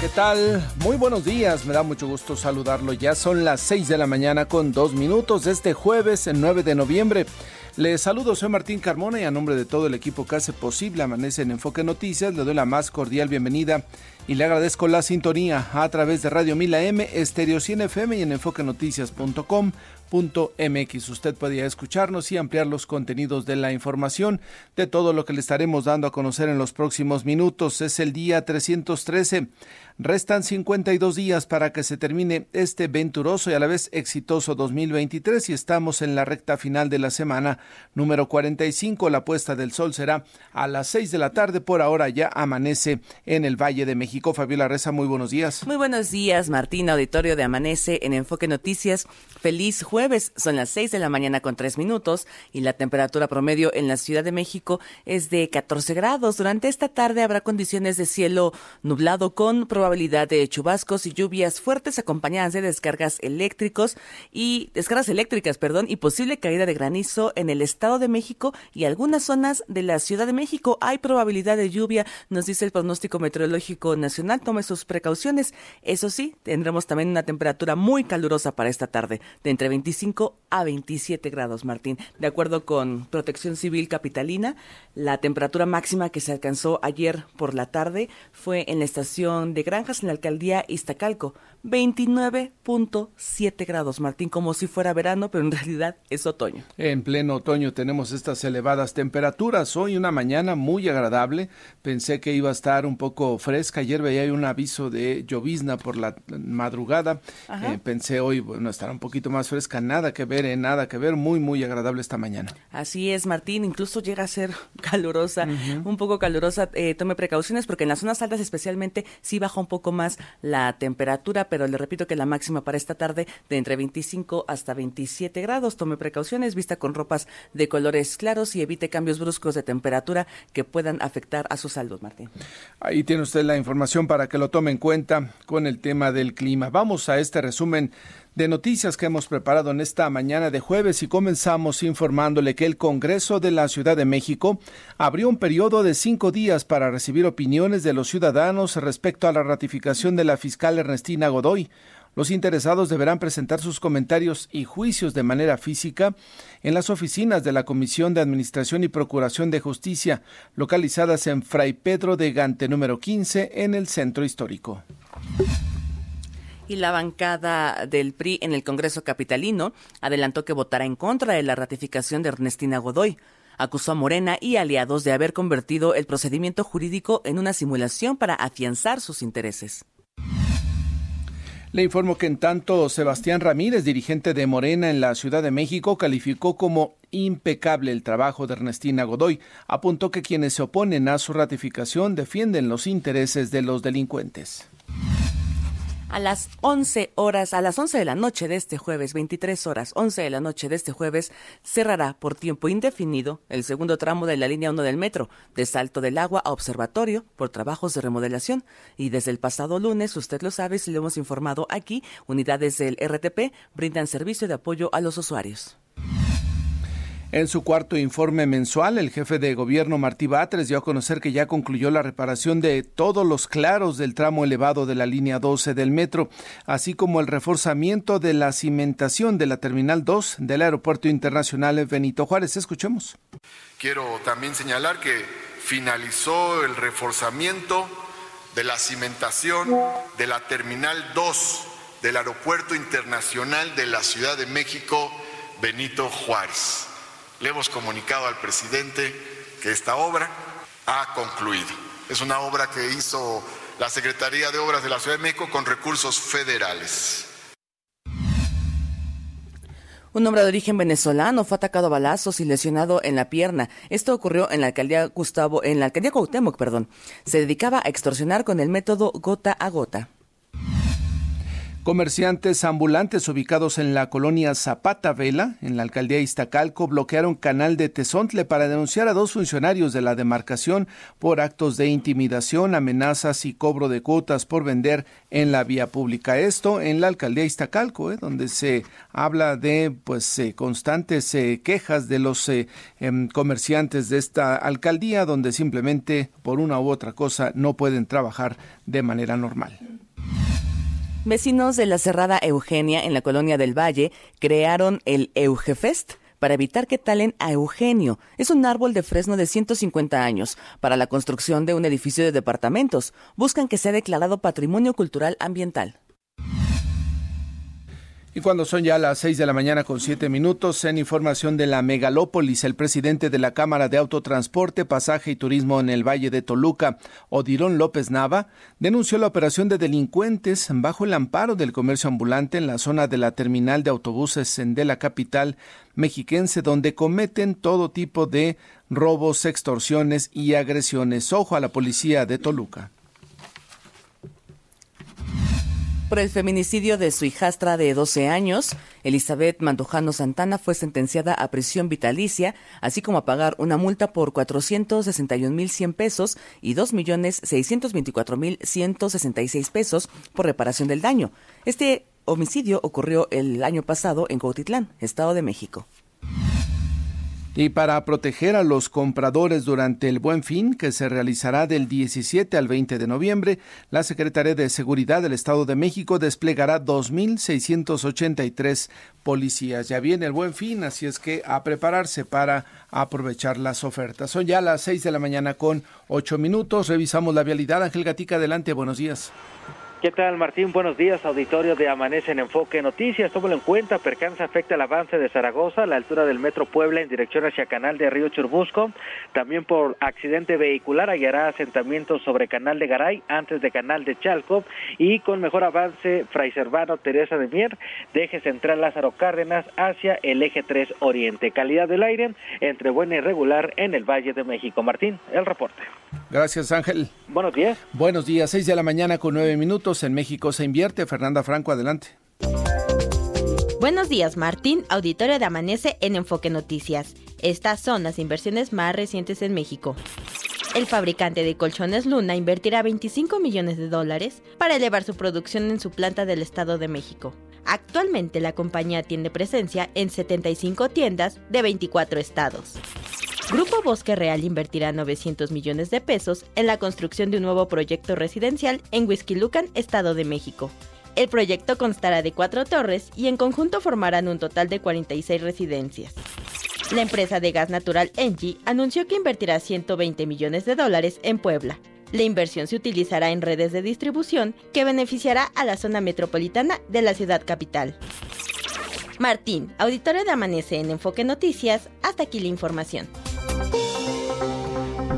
¿Qué tal? Muy buenos días, me da mucho gusto saludarlo. Ya son las 6 de la mañana con dos minutos de este jueves, el 9 de noviembre. Les saludo, soy Martín Carmona y a nombre de todo el equipo que hace posible Amanece en Enfoque Noticias, le doy la más cordial bienvenida y le agradezco la sintonía a través de Radio Mila M, Estéreo 100 FM y en enfoquenoticias.com MX. Usted podría escucharnos y ampliar los contenidos de la información de todo lo que le estaremos dando a conocer en los próximos minutos. Es el día 313. Restan 52 días para que se termine este venturoso y a la vez exitoso 2023 y estamos en la recta final de la semana número 45. La puesta del sol será a las 6 de la tarde. Por ahora ya amanece en el Valle de México. Fabiola Reza, muy buenos días. Muy buenos días, Martín, auditorio de Amanece en Enfoque Noticias. Feliz jueves. Son las 6 de la mañana con 3 minutos y la temperatura promedio en la Ciudad de México es de 14 grados. Durante esta tarde habrá condiciones de cielo nublado con probabilidad probabilidad de chubascos y lluvias fuertes acompañadas de descargas eléctricos y descargas eléctricas, perdón, y posible caída de granizo en el Estado de México y algunas zonas de la Ciudad de México. Hay probabilidad de lluvia, nos dice el pronóstico meteorológico nacional. Tome sus precauciones. Eso sí, tendremos también una temperatura muy calurosa para esta tarde, de entre 25 a 27 grados, Martín. De acuerdo con Protección Civil Capitalina, la temperatura máxima que se alcanzó ayer por la tarde fue en la estación de Gran en la alcaldía Iztacalco. 29.7 grados, Martín, como si fuera verano, pero en realidad es otoño. En pleno otoño tenemos estas elevadas temperaturas. Hoy una mañana muy agradable. Pensé que iba a estar un poco fresca. Ayer veía un aviso de llovizna por la madrugada. Eh, pensé hoy, bueno, estará un poquito más fresca. Nada que ver, eh, nada que ver. Muy, muy agradable esta mañana. Así es, Martín. Incluso llega a ser calurosa, un poco calurosa. Eh, tome precauciones porque en las zonas altas especialmente sí baja un poco más la temperatura pero le repito que la máxima para esta tarde de entre 25 hasta 27 grados. Tome precauciones, vista con ropas de colores claros y evite cambios bruscos de temperatura que puedan afectar a su salud, Martín. Ahí tiene usted la información para que lo tome en cuenta con el tema del clima. Vamos a este resumen de noticias que hemos preparado en esta mañana de jueves y comenzamos informándole que el Congreso de la Ciudad de México abrió un periodo de cinco días para recibir opiniones de los ciudadanos respecto a la ratificación de la fiscal Ernestina Godoy. Los interesados deberán presentar sus comentarios y juicios de manera física en las oficinas de la Comisión de Administración y Procuración de Justicia, localizadas en Fray Pedro de Gante número 15 en el centro histórico y la bancada del PRI en el Congreso Capitalino adelantó que votará en contra de la ratificación de Ernestina Godoy. Acusó a Morena y aliados de haber convertido el procedimiento jurídico en una simulación para afianzar sus intereses. Le informo que en tanto Sebastián Ramírez, dirigente de Morena en la Ciudad de México, calificó como impecable el trabajo de Ernestina Godoy. Apuntó que quienes se oponen a su ratificación defienden los intereses de los delincuentes a las 11 horas, a las 11 de la noche de este jueves, 23 horas, 11 de la noche de este jueves, cerrará por tiempo indefinido el segundo tramo de la línea 1 del metro, de Salto del Agua a Observatorio, por trabajos de remodelación. Y desde el pasado lunes, usted lo sabe, si lo hemos informado aquí, unidades del RTP brindan servicio de apoyo a los usuarios. En su cuarto informe mensual, el jefe de gobierno Martí Batres dio a conocer que ya concluyó la reparación de todos los claros del tramo elevado de la línea 12 del metro, así como el reforzamiento de la cimentación de la terminal 2 del Aeropuerto Internacional Benito Juárez. Escuchemos. Quiero también señalar que finalizó el reforzamiento de la cimentación de la terminal 2 del Aeropuerto Internacional de la Ciudad de México Benito Juárez le hemos comunicado al presidente que esta obra ha concluido. Es una obra que hizo la Secretaría de Obras de la Ciudad de México con recursos federales. Un hombre de origen venezolano fue atacado a balazos y lesionado en la pierna. Esto ocurrió en la alcaldía Gustavo, en la alcaldía Cuauhtémoc, perdón. Se dedicaba a extorsionar con el método gota a gota. Comerciantes ambulantes ubicados en la colonia Zapata Vela, en la alcaldía Iztacalco, bloquearon canal de Tezontle para denunciar a dos funcionarios de la demarcación por actos de intimidación, amenazas y cobro de cuotas por vender en la vía pública. Esto en la alcaldía Iztacalco, eh, donde se habla de pues eh, constantes eh, quejas de los em, comerciantes de esta alcaldía, donde simplemente por una u otra cosa no pueden trabajar de manera normal. Vecinos de la Cerrada Eugenia en la colonia del Valle crearon el Eugefest para evitar que talen a Eugenio. Es un árbol de fresno de 150 años para la construcción de un edificio de departamentos. Buscan que sea declarado Patrimonio Cultural Ambiental. Y cuando son ya las seis de la mañana con siete minutos, en información de la megalópolis, el presidente de la Cámara de Autotransporte, Pasaje y Turismo en el Valle de Toluca, Odirón López Nava, denunció la operación de delincuentes bajo el amparo del comercio ambulante en la zona de la terminal de autobuses de la capital mexiquense, donde cometen todo tipo de robos, extorsiones y agresiones. Ojo a la policía de Toluca. Por el feminicidio de su hijastra de 12 años, Elizabeth Mandujano Santana fue sentenciada a prisión vitalicia, así como a pagar una multa por 461.100 pesos y 2.624.166 pesos por reparación del daño. Este homicidio ocurrió el año pasado en Cautitlán, Estado de México. Y para proteger a los compradores durante el Buen Fin, que se realizará del 17 al 20 de noviembre, la Secretaría de Seguridad del Estado de México desplegará 2.683 policías. Ya viene el Buen Fin, así es que a prepararse para aprovechar las ofertas. Son ya las 6 de la mañana con 8 minutos. Revisamos la vialidad. Ángel Gatica, adelante. Buenos días. ¿Qué tal, Martín? Buenos días, auditorio de Amanece en Enfoque Noticias. Tómalo en cuenta, percance afecta el avance de Zaragoza a la altura del Metro Puebla en dirección hacia Canal de Río Churbusco. También por accidente vehicular hallará asentamientos sobre Canal de Garay antes de Canal de Chalco y con mejor avance Fray Servano Teresa de Mier de eje central Lázaro Cárdenas hacia el eje 3 Oriente. Calidad del aire entre buena y regular en el Valle de México. Martín, el reporte. Gracias, Ángel. Buenos días. Buenos días, seis de la mañana con nueve minutos. En México se invierte. Fernanda Franco, adelante. Buenos días, Martín, auditorio de Amanece en Enfoque Noticias. Estas son las inversiones más recientes en México. El fabricante de colchones Luna invertirá 25 millones de dólares para elevar su producción en su planta del Estado de México. Actualmente la compañía tiene presencia en 75 tiendas de 24 estados. Grupo Bosque Real invertirá 900 millones de pesos en la construcción de un nuevo proyecto residencial en Huizquilucan, Estado de México. El proyecto constará de cuatro torres y en conjunto formarán un total de 46 residencias. La empresa de gas natural Engie anunció que invertirá 120 millones de dólares en Puebla. La inversión se utilizará en redes de distribución que beneficiará a la zona metropolitana de la ciudad capital. Martín, auditorio de Amanece en Enfoque Noticias, hasta aquí la información. Thank you.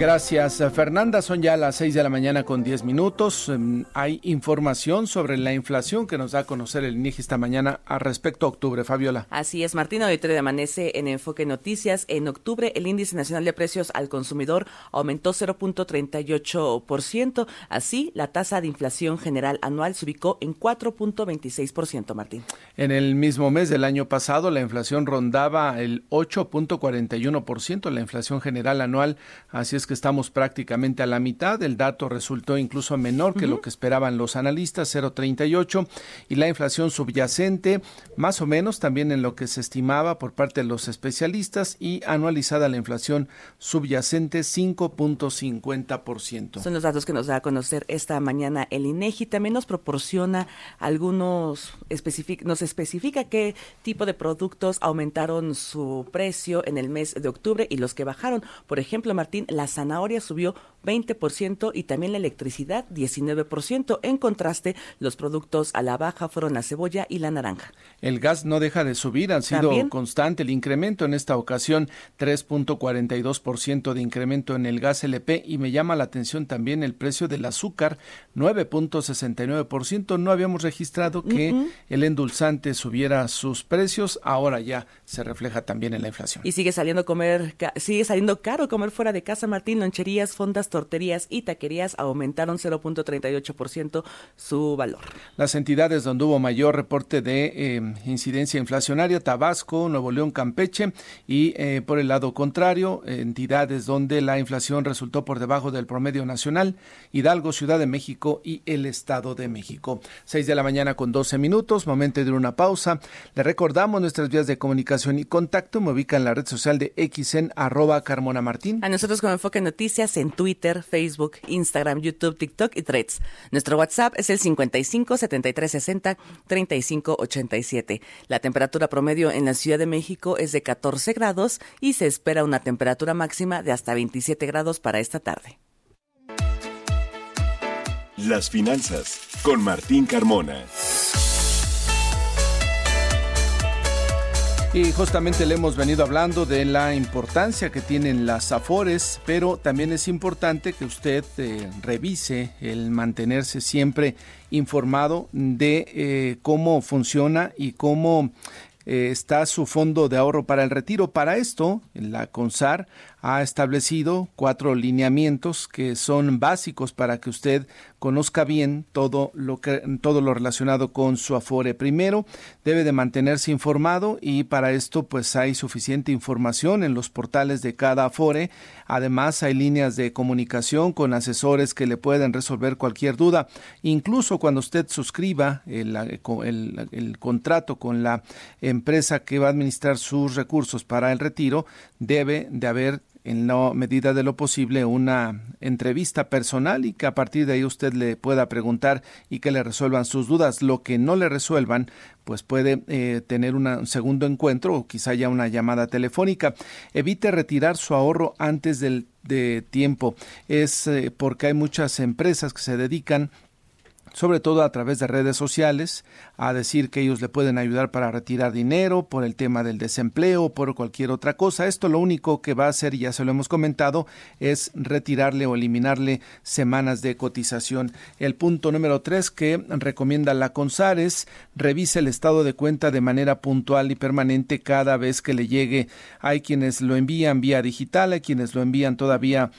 Gracias, Fernanda. Son ya las 6 de la mañana con 10 minutos. Em, hay información sobre la inflación que nos da a conocer el INEGI esta mañana a respecto a octubre. Fabiola. Así es, Martín. Auditorio de Amanece en Enfoque Noticias. En octubre, el índice nacional de precios al consumidor aumentó 0.38%. Así, la tasa de inflación general anual se ubicó en 4.26%, Martín. En el mismo mes del año pasado, la inflación rondaba el 8.41%, la inflación general anual. Así es que estamos prácticamente a la mitad. El dato resultó incluso menor que lo que esperaban los analistas, 0,38, y la inflación subyacente más o menos también en lo que se estimaba por parte de los especialistas y anualizada la inflación subyacente 5.50%. Son los datos que nos da a conocer esta mañana el INEGI. También nos proporciona algunos, nos especifica qué tipo de productos aumentaron su precio en el mes de octubre y los que bajaron. Por ejemplo, Martín, las zanahoria subió 20% y también la electricidad 19%. En contraste, los productos a la baja fueron la cebolla y la naranja. El gas no deja de subir, ha sido constante el incremento en esta ocasión, 3.42% de incremento en el gas LP y me llama la atención también el precio del azúcar, 9.69%. No habíamos registrado que el endulzante subiera sus precios, ahora ya se refleja también en la inflación. Y sigue saliendo comer sigue saliendo caro comer fuera de casa, Martín, loncherías, fondas torterías y taquerías aumentaron 0.38% su valor. Las entidades donde hubo mayor reporte de eh, incidencia inflacionaria, Tabasco, Nuevo León, Campeche y eh, por el lado contrario, entidades donde la inflación resultó por debajo del promedio nacional, Hidalgo, Ciudad de México y el Estado de México. 6 de la mañana con 12 minutos, momento de una pausa. Le recordamos nuestras vías de comunicación y contacto. Me ubica en la red social de X en arroba Carmona Martín. A nosotros con Enfoque Noticias en Twitter, Facebook, Instagram, YouTube, TikTok y Threads. Nuestro WhatsApp es el 55 73 60 35 87. La temperatura promedio en la Ciudad de México es de 14 grados y se espera una temperatura máxima de hasta 27 grados para esta tarde. Las finanzas con Martín Carmona. Y justamente le hemos venido hablando de la importancia que tienen las afores, pero también es importante que usted eh, revise el mantenerse siempre informado de eh, cómo funciona y cómo eh, está su fondo de ahorro para el retiro. Para esto, la CONSAR ha establecido cuatro lineamientos que son básicos para que usted conozca bien todo lo que todo lo relacionado con su Afore. Primero, debe de mantenerse informado y para esto pues hay suficiente información en los portales de cada Afore. Además, hay líneas de comunicación con asesores que le pueden resolver cualquier duda. Incluso cuando usted suscriba el, el, el contrato con la empresa que va a administrar sus recursos para el retiro, debe de haber en la medida de lo posible una entrevista personal y que a partir de ahí usted le pueda preguntar y que le resuelvan sus dudas. Lo que no le resuelvan, pues puede eh, tener un segundo encuentro o quizá ya una llamada telefónica. Evite retirar su ahorro antes del de tiempo. Es eh, porque hay muchas empresas que se dedican sobre todo a través de redes sociales, a decir que ellos le pueden ayudar para retirar dinero por el tema del desempleo por cualquier otra cosa. Esto lo único que va a hacer, ya se lo hemos comentado, es retirarle o eliminarle semanas de cotización. El punto número tres que recomienda la CONSAR es revise el estado de cuenta de manera puntual y permanente cada vez que le llegue. Hay quienes lo envían vía digital, hay quienes lo envían todavía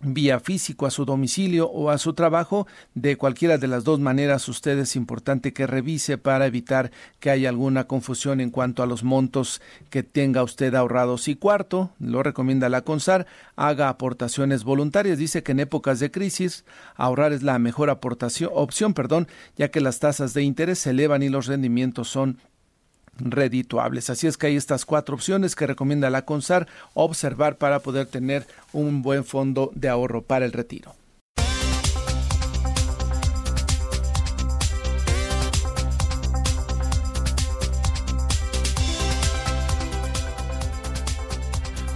vía físico a su domicilio o a su trabajo. De cualquiera de las dos maneras, usted es importante que revise para evitar que haya alguna confusión en cuanto a los montos que tenga usted ahorrados. Y cuarto, lo recomienda la CONSAR, haga aportaciones voluntarias. Dice que en épocas de crisis ahorrar es la mejor aportación, opción, perdón, ya que las tasas de interés se elevan y los rendimientos son redituables. Así es que hay estas cuatro opciones que recomienda la CONSAR observar para poder tener un buen fondo de ahorro para el retiro.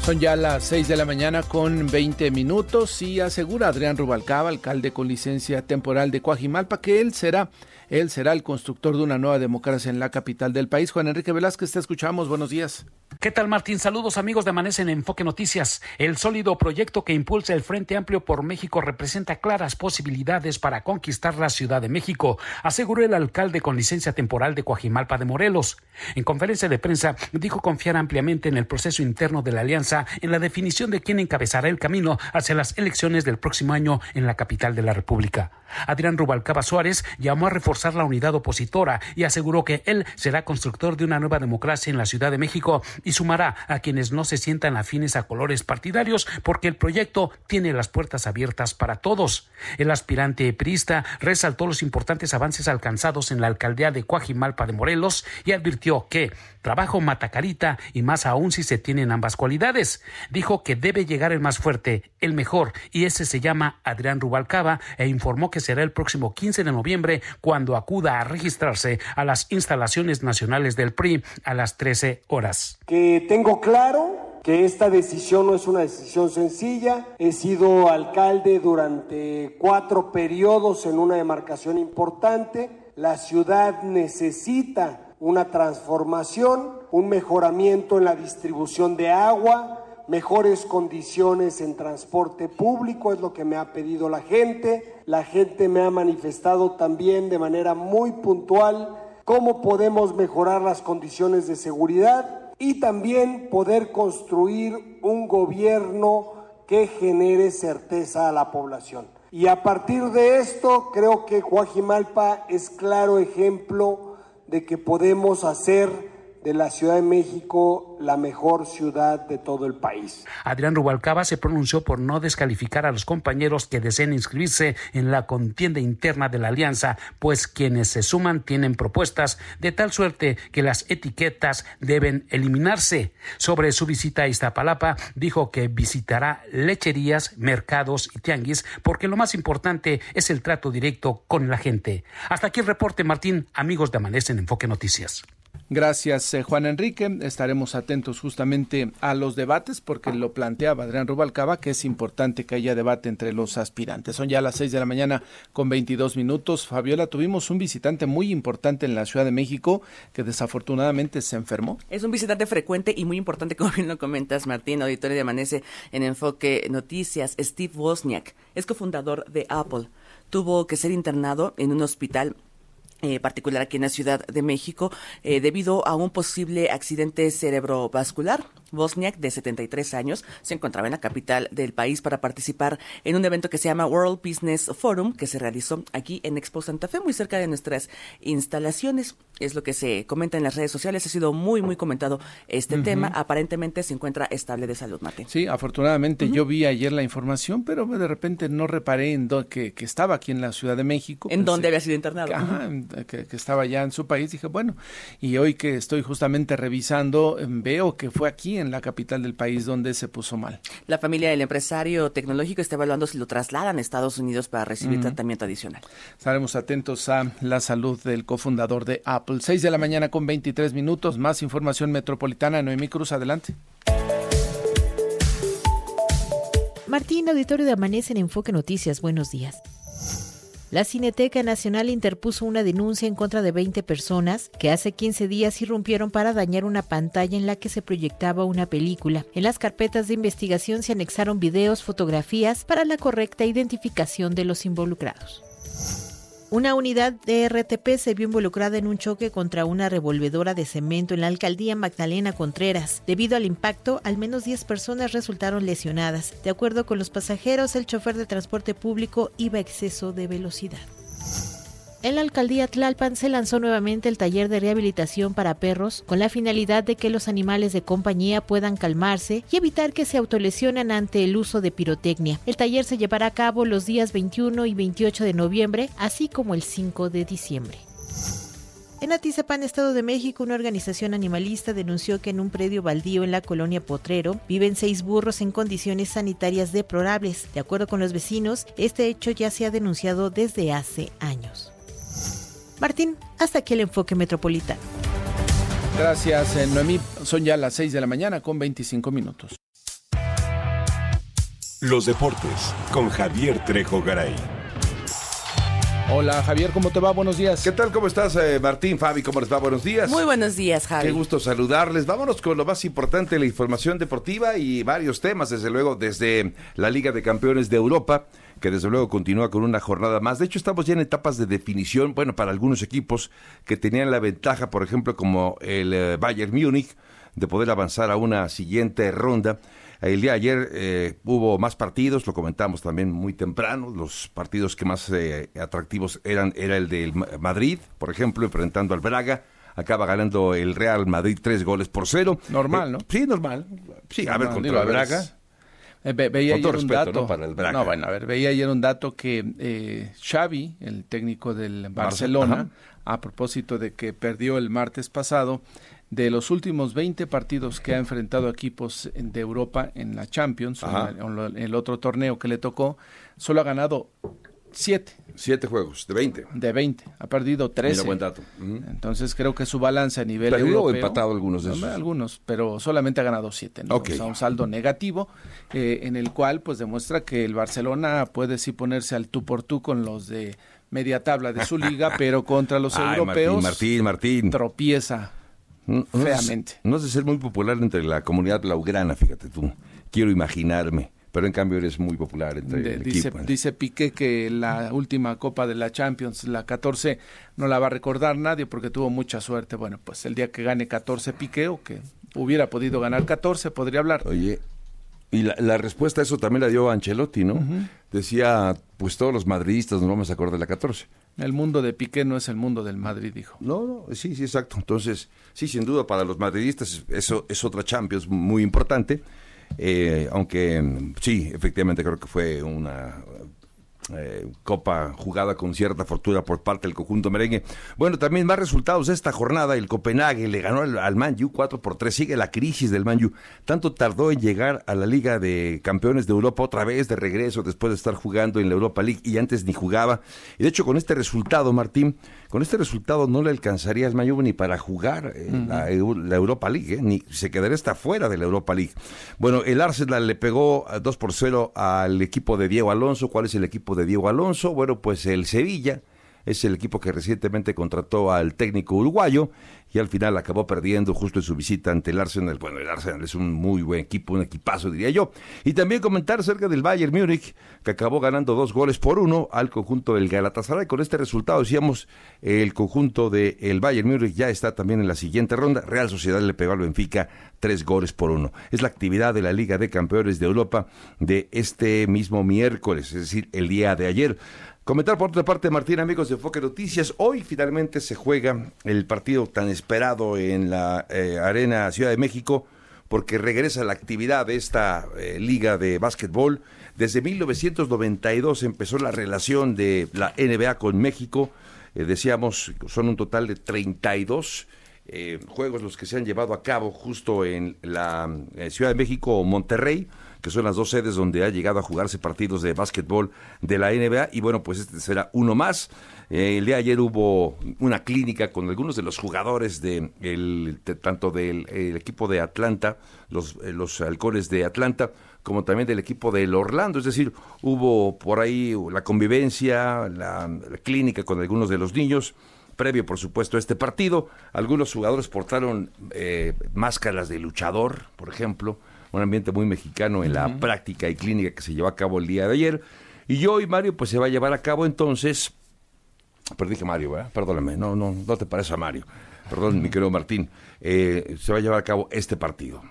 Son ya las 6 de la mañana con 20 minutos y asegura Adrián Rubalcaba, alcalde con licencia temporal de Coajimalpa, que él será él será el constructor de una nueva democracia en la capital del país. Juan Enrique Velázquez, te escuchamos. Buenos días. ¿Qué tal, Martín? Saludos, amigos de Amanece en Enfoque Noticias. El sólido proyecto que impulsa el Frente Amplio por México representa claras posibilidades para conquistar la Ciudad de México, aseguró el alcalde con licencia temporal de Coajimalpa de Morelos. En conferencia de prensa, dijo confiar ampliamente en el proceso interno de la alianza en la definición de quién encabezará el camino hacia las elecciones del próximo año en la capital de la República. Adrián Rubalcaba Suárez llamó a reforzar la unidad opositora y aseguró que él será constructor de una nueva democracia en la Ciudad de México y sumará a quienes no se sientan afines a colores partidarios porque el proyecto tiene las puertas abiertas para todos. El aspirante priista resaltó los importantes avances alcanzados en la alcaldía de Coajimalpa de Morelos y advirtió que trabajo mata carita y más aún si se tienen ambas cualidades. Dijo que debe llegar el más fuerte, el mejor, y ese se llama Adrián Rubalcaba e informó que será el próximo 15 de noviembre cuando acuda a registrarse a las instalaciones nacionales del PRI a las 13 horas. Que tengo claro que esta decisión no es una decisión sencilla. He sido alcalde durante cuatro periodos en una demarcación importante. La ciudad necesita una transformación, un mejoramiento en la distribución de agua, mejores condiciones en transporte público, es lo que me ha pedido la gente. La gente me ha manifestado también de manera muy puntual cómo podemos mejorar las condiciones de seguridad y también poder construir un gobierno que genere certeza a la población. Y a partir de esto, creo que Guajimalpa es claro ejemplo de que podemos hacer de la Ciudad de México la mejor ciudad de todo el país. Adrián Rubalcaba se pronunció por no descalificar a los compañeros que deseen inscribirse en la contienda interna de la alianza, pues quienes se suman tienen propuestas de tal suerte que las etiquetas deben eliminarse. Sobre su visita a Iztapalapa, dijo que visitará lecherías, mercados y tianguis, porque lo más importante es el trato directo con la gente. Hasta aquí el reporte, Martín, amigos de Amanece en Enfoque Noticias. Gracias, eh, Juan Enrique. Estaremos atentos justamente a los debates porque lo planteaba Adrián Rubalcaba que es importante que haya debate entre los aspirantes. Son ya las seis de la mañana con 22 minutos. Fabiola, tuvimos un visitante muy importante en la Ciudad de México que desafortunadamente se enfermó. Es un visitante frecuente y muy importante, como bien lo comentas, Martín, auditorio de Amanece en Enfoque Noticias. Steve Wozniak es cofundador de Apple. Tuvo que ser internado en un hospital eh, particular aquí en la Ciudad de México, eh, debido a un posible accidente cerebrovascular. Bosniak, de 73 años, se encontraba en la capital del país para participar en un evento que se llama World Business Forum, que se realizó aquí en Expo Santa Fe, muy cerca de nuestras instalaciones. Es lo que se comenta en las redes sociales. Ha sido muy, muy comentado este tema. Aparentemente se encuentra estable de salud, Martín. Sí, afortunadamente yo vi ayer la información, pero de repente no reparé en que, que, estaba aquí en la Ciudad de México. ¿En dónde había sido internado? Ajá, que, que, estaba ya en su país. Dije, bueno, y hoy que estoy justamente revisando, veo que fue aquí en la capital del país donde se puso mal. La familia del empresario tecnológico está evaluando si lo trasladan a Estados Unidos para recibir tratamiento adicional. Estaremos atentos a la salud del cofundador de Apple. 6 de la mañana con 23 minutos. Más información metropolitana. Noemí Cruz, adelante. Martín, auditorio de Amanece en Enfoque Noticias. Buenos días. La Cineteca Nacional interpuso una denuncia en contra de 20 personas que hace 15 días irrumpieron para dañar una pantalla en la que se proyectaba una película. En las carpetas de investigación se anexaron videos, fotografías para la correcta identificación de los involucrados. Una unidad de RTP se vio involucrada en un choque contra una revolvedora de cemento en la alcaldía Magdalena Contreras. Debido al impacto, al menos 10 personas resultaron lesionadas. De acuerdo con los pasajeros, el chofer de transporte público iba a exceso de velocidad. En la alcaldía Tlalpan se lanzó nuevamente el taller de rehabilitación para perros con la finalidad de que los animales de compañía puedan calmarse y evitar que se autolesionen ante el uso de pirotecnia. El taller se llevará a cabo los días 21 y 28 de noviembre, así como el 5 de diciembre. En Atizapán, Estado de México, una organización animalista denunció que en un predio baldío en la colonia Potrero viven seis burros en condiciones sanitarias deplorables. De acuerdo con los vecinos, este hecho ya se ha denunciado desde hace años. Martín, hasta aquí el enfoque metropolitano. Gracias, eh, Noemí. Son ya las 6 de la mañana con 25 minutos. Los deportes con Javier Trejo Garay. Hola Javier, ¿cómo te va? Buenos días. ¿Qué tal? ¿Cómo estás, eh, Martín? Fabi, ¿cómo les va? Buenos días. Muy buenos días, Javi. Qué gusto saludarles. Vámonos con lo más importante, la información deportiva y varios temas, desde luego, desde la Liga de Campeones de Europa que desde luego continúa con una jornada más. De hecho, estamos ya en etapas de definición, bueno, para algunos equipos que tenían la ventaja, por ejemplo, como el eh, Bayern Múnich, de poder avanzar a una siguiente ronda. El día de ayer eh, hubo más partidos, lo comentamos también muy temprano, los partidos que más eh, atractivos eran era el del Madrid, por ejemplo, enfrentando al Braga, acaba ganando el Real Madrid tres goles por cero. Normal, ¿no? Sí, normal. Sí, a ver, contra el Braga. Eh, veía ayer un dato, ¿no? bueno, a ver, veía ayer un dato que eh, Xavi, el técnico del Barcelona, a propósito de que perdió el martes pasado, de los últimos 20 partidos que ha enfrentado equipos de Europa en la Champions, en, el otro torneo que le tocó, solo ha ganado Siete. Siete juegos, de 20. De 20. Ha perdido 13. Mira, buen dato. Entonces creo que su balance a nivel ¿Perdido europeo... o empatado algunos de esos? Algunos, pero solamente ha ganado siete. ¿no? O sea, un saldo negativo eh, en el cual pues demuestra que el Barcelona puede sí ponerse al tú por tú con los de media tabla de su liga, pero contra los europeos... Martín, Martín, Tropieza no, feamente. No es de ser muy popular entre la comunidad blaugrana, fíjate tú. Quiero imaginarme pero en cambio eres muy popular entre el dice, equipo. Dice Piqué que la última Copa de la Champions, la 14, no la va a recordar nadie porque tuvo mucha suerte. Bueno, pues el día que gane 14 Piqué o que hubiera podido ganar 14, podría hablar. Oye, Y la, respuesta a eso también la dio Ancelotti, ¿no? Decía, pues todos los madridistas nos vamos a acordar de la 14. El mundo de Piqué no es el mundo del Madrid, dijo. No, no, sí, sí, exacto. Entonces, sí, sin duda para los madridistas eso es otra Champions muy importante. Eh, aunque sí, efectivamente creo que fue una eh, Copa jugada con cierta fortuna por parte del conjunto merengue. Bueno, también más resultados de esta jornada. El Copenhague le ganó al, al Manju 4 por 3. Sigue la crisis del Manju. Tanto tardó en llegar a la Liga de Campeones de Europa otra vez de regreso después de estar jugando en la Europa League y antes ni jugaba. Y de hecho, con este resultado, Martín, con este resultado no le alcanzaría al ni para jugar eh, la, Europa League, eh, ni se quedaría hasta fuera de la Europa League. Bueno, el Arsenal le pegó 2 por 0 al equipo de Diego Alonso. ¿Cuál es el equipo de Diego Alonso. Bueno, pues el Sevilla es el equipo que recientemente contrató al técnico uruguayo y al final acabó perdiendo justo en su visita ante el Arsenal. Bueno, el Arsenal es un muy buen equipo, un equipazo diría yo. Y también comentar acerca del Bayern Múnich, que acabó ganando dos goles por uno al conjunto del Galatasaray. Con este resultado decíamos, el conjunto del Bayern Múnich ya está también en la siguiente ronda. Real Sociedad le pegó al Benfica tres goles por uno. Es la actividad de la Liga de Campeones de Europa de este mismo miércoles, es decir, el día de ayer. Comentar por otra parte, Martín, amigos de Enfoque Noticias, hoy finalmente se juega el partido tan esperado en la eh, Arena Ciudad de México, porque regresa la actividad de esta eh, liga de básquetbol. Desde 1992 empezó la relación de la NBA con México. Eh, decíamos, son un total de 32 juegos los que se han llevado a cabo justo en la Ciudad de México Monterrey que son las dos sedes donde ha llegado a jugarse partidos de básquetbol de la NBA. Y bueno, pues este será uno más. Eh, el día de ayer hubo una clínica con algunos de los jugadores de, el, tanto del equipo de Atlanta, los, eh, los de Atlanta, como también del equipo del Orlando. Es decir, hubo por ahí la convivencia, la, clínica con algunos de los niños previo, por supuesto, a este partido. Algunos jugadores portaron eh, máscaras de luchador, por ejemplo un ambiente muy mexicano en la práctica y clínica que se llevó a cabo el día de ayer. Y hoy, Mario, pues se va a llevar a cabo entonces, pero dije Mario, ¿verdad? Perdóname, no, no, no te parece a Mario. Perdón, mi querido Martín. Eh, se va a llevar a cabo este partido.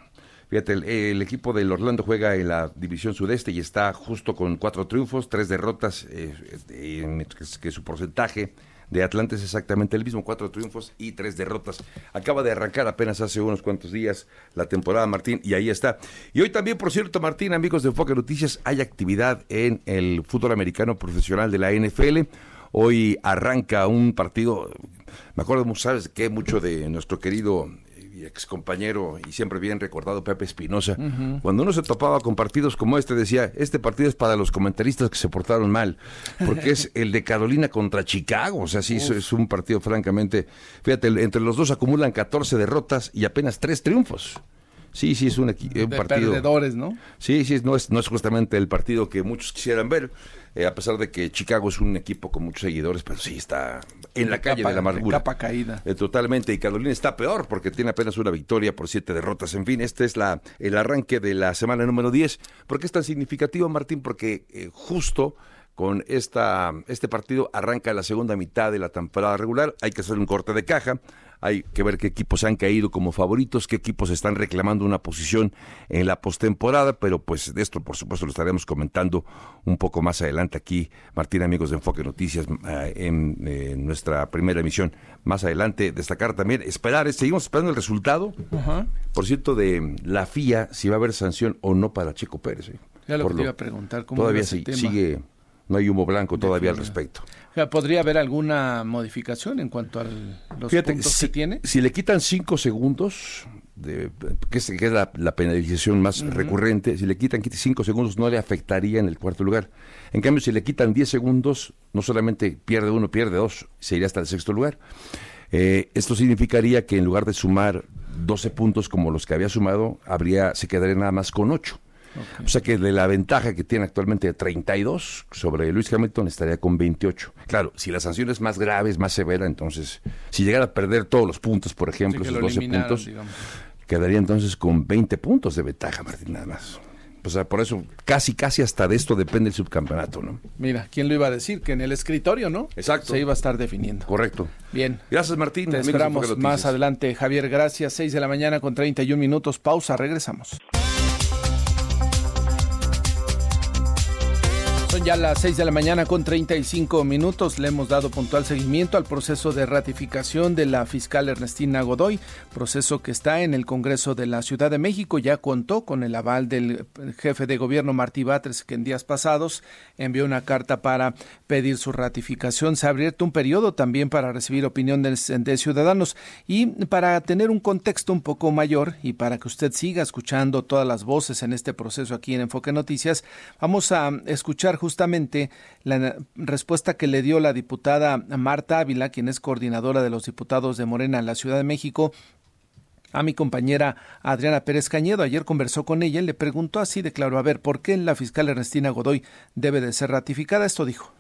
Fíjate, el, equipo del Orlando juega en la División Sudeste y está justo con cuatro triunfos, tres derrotas, eh, que su porcentaje de Atlanta es exactamente el mismo, cuatro triunfos y tres derrotas. Acaba de arrancar apenas hace unos cuantos días la temporada, Martín, y ahí está. Y hoy también, por cierto, Martín, amigos de Enfoque Noticias, hay actividad en el fútbol americano profesional de la NFL. Hoy arranca un partido, me acuerdo, sabes que mucho de nuestro querido ex compañero y siempre bien recordado Pepe Espinosa, cuando uno se topaba con partidos como este, decía, este partido es para los comentaristas que se portaron mal, porque es el de Carolina contra Chicago, o sea, sí, es un partido francamente, fíjate, entre los dos acumulan 14 derrotas y apenas 3 triunfos. Sí, sí, es un, un partido. Perdedores, ¿no? Sí, sí, no es, no es justamente el partido que muchos quisieran ver. Eh, a pesar de que Chicago es un equipo con muchos seguidores, pero sí está en la calle de la amargura. capa caída. Eh, totalmente. Y Carolina está peor porque tiene apenas una victoria por siete derrotas. En fin, este es la, el arranque de la semana número 10. ¿Por qué es tan significativo, Martín? Porque eh, justo con esta, este partido arranca la segunda mitad de la temporada regular. Hay que hacer un corte de caja. Hay que ver qué equipos han caído como favoritos, qué equipos están reclamando una posición en la postemporada, pero pues de esto por supuesto lo estaremos comentando un poco más adelante aquí, Martín, amigos de Enfoque Noticias, eh, en, nuestra primera emisión. Más adelante, destacar también, esperar, eh, seguimos esperando el resultado, por cierto, de la FIA, si va a haber sanción o no para Checo Pérez. Eh. Ya lo que iba a preguntar, ¿cómo todavía sigue no hay humo blanco todavía al respecto. ¿Podría haber alguna modificación en cuanto a los puntos si, que tiene? Si le quitan cinco segundos, de, que es, la, penalización más recurrente, si le quitan cinco segundos no le afectaría en el cuarto lugar. En cambio, si le quitan diez segundos, no solamente pierde uno, pierde dos, se iría hasta el sexto lugar. Eh, esto significaría que en lugar de sumar 12 puntos como los que había sumado, habría, se quedaría nada más con O sea que de la ventaja que tiene actualmente de 32 sobre Luis Hamilton estaría con 28. Claro, si la sanción es más grave, es más severa, entonces, si llegara a perder todos los puntos, por ejemplo, esos 12 puntos, quedaría entonces con 20 puntos de ventaja, Martín, nada más. O sea, por eso casi, casi hasta de esto depende el subcampeonato, ¿no? Mira, ¿quién lo iba a decir? Que en el escritorio, ¿no? Exacto. Se iba a estar definiendo. Correcto. Bien. Gracias, Martín. Te esperamos más adelante, Javier. Gracias. 6 de la mañana con 31 minutos. Pausa. Regresamos. Ya las 6 de la mañana con 35 minutos. Le hemos dado puntual seguimiento al proceso de ratificación de la fiscal Ernestina Godoy, proceso que está en el Congreso de la Ciudad de México. Ya contó con el aval del jefe de gobierno Martí Batres, que en días pasados envió una carta para pedir su ratificación. Se ha abierto un periodo también para recibir opiniones de ciudadanos y para tener un contexto un poco mayor y para que usted siga escuchando todas las voces en este proceso aquí en Enfoque Noticias, vamos a escuchar justamente la respuesta que le dio la diputada Marta Ávila, quien es coordinadora de los diputados de Morena en la Ciudad de México, a mi compañera Adriana Pérez Cañedo. Ayer conversó con ella y le preguntó así de claro, a ver, ¿por qué la fiscal Ernestina Godoy debe de ser ratificada? Esto dijo.